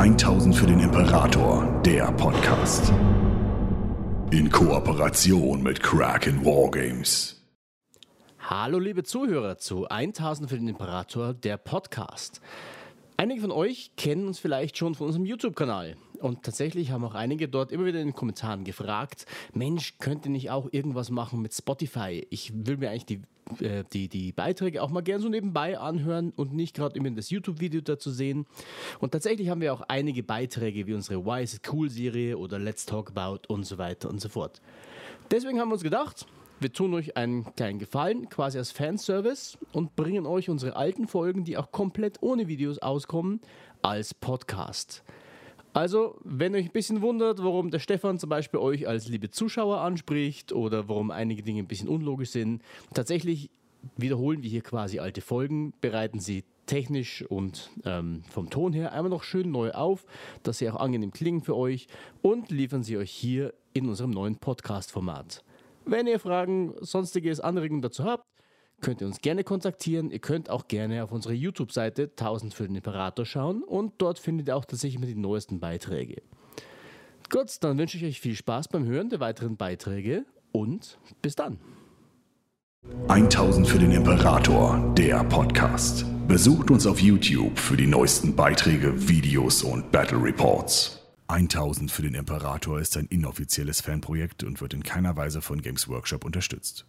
1000 für den Imperator, der Podcast. In Kooperation mit Kraken Wargames. Hallo liebe Zuhörer zu 1000 für den Imperator, der Podcast. Einige von euch kennen uns vielleicht schon von unserem YouTube-Kanal. Und tatsächlich haben auch einige dort immer wieder in den Kommentaren gefragt, Mensch, könnt ihr nicht auch irgendwas machen mit Spotify? Ich will mir eigentlich die, äh, die, die Beiträge auch mal gerne so nebenbei anhören und nicht gerade immer das YouTube-Video dazu sehen. Und tatsächlich haben wir auch einige Beiträge wie unsere Why is it cool Serie oder Let's Talk About und so weiter und so fort. Deswegen haben wir uns gedacht, wir tun euch einen kleinen Gefallen, quasi als Fanservice und bringen euch unsere alten Folgen, die auch komplett ohne Videos auskommen, als Podcast. Also, wenn euch ein bisschen wundert, warum der Stefan zum Beispiel euch als liebe Zuschauer anspricht oder warum einige Dinge ein bisschen unlogisch sind, tatsächlich wiederholen wir hier quasi alte Folgen, bereiten sie technisch und ähm, vom Ton her einmal noch schön neu auf, dass sie auch angenehm klingen für euch und liefern sie euch hier in unserem neuen Podcast-Format. Wenn ihr Fragen, sonstiges Anregungen dazu habt, könnt ihr uns gerne kontaktieren. Ihr könnt auch gerne auf unsere YouTube-Seite 1000 für den Imperator schauen und dort findet ihr auch tatsächlich immer die neuesten Beiträge. Gut, dann wünsche ich euch viel Spaß beim Hören der weiteren Beiträge und bis dann. 1000 für den Imperator, der Podcast. Besucht uns auf YouTube für die neuesten Beiträge, Videos und Battle Reports. 1000 für den Imperator ist ein inoffizielles Fanprojekt und wird in keiner Weise von Games Workshop unterstützt.